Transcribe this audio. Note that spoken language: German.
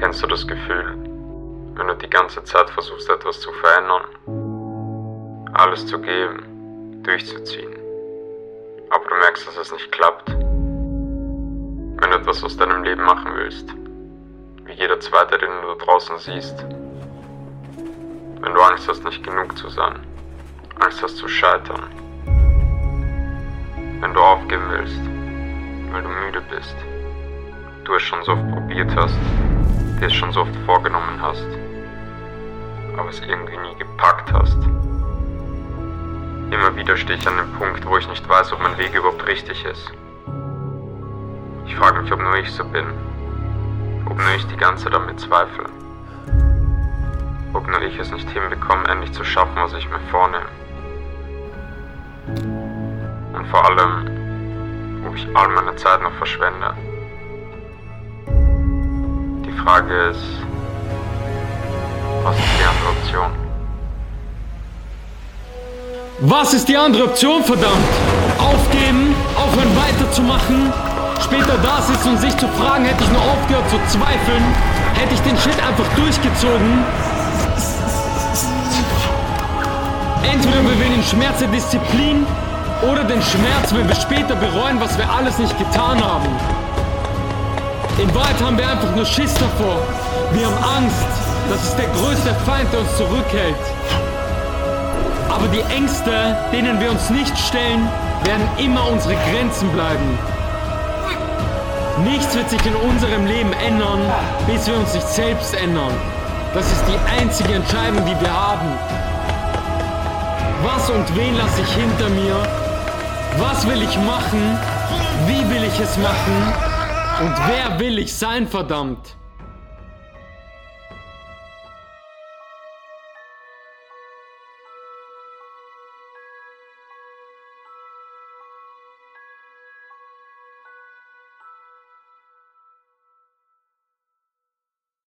Kennst du das Gefühl, wenn du die ganze Zeit versuchst etwas zu verändern, alles zu geben, durchzuziehen, aber du merkst, dass es nicht klappt? Wenn du etwas aus deinem Leben machen willst, wie jeder zweite, den du da draußen siehst, wenn du Angst hast, nicht genug zu sein, Angst hast zu scheitern, wenn du aufgeben willst, weil du müde bist, du es schon so oft probiert hast, dir es schon so oft vorgenommen hast, aber es irgendwie nie gepackt hast. Immer wieder stehe ich an dem Punkt, wo ich nicht weiß, ob mein Weg überhaupt richtig ist. Ich frage mich, ob nur ich so bin, ob nur ich die ganze Zeit damit zweifle, ob nur ich es nicht hinbekomme, endlich zu schaffen, was ich mir vornehme. Und vor allem, ob ich all meine Zeit noch verschwende. Frage ist, was ist die andere Option? Was ist die andere Option, verdammt? Aufgeben, aufhören weiterzumachen, später da sitzen und sich zu fragen, hätte ich nur aufgehört zu zweifeln, hätte ich den Shit einfach durchgezogen. Entweder wir wählen den Schmerz der Disziplin oder den Schmerz, wenn wir später bereuen, was wir alles nicht getan haben. In Wahrheit haben wir einfach nur Schiss davor. Wir haben Angst. Das ist der größte Feind, der uns zurückhält. Aber die Ängste, denen wir uns nicht stellen, werden immer unsere Grenzen bleiben. Nichts wird sich in unserem Leben ändern, bis wir uns nicht selbst ändern. Das ist die einzige Entscheidung, die wir haben. Was und wen lasse ich hinter mir? Was will ich machen? Wie will ich es machen? Und wer will ich sein, verdammt?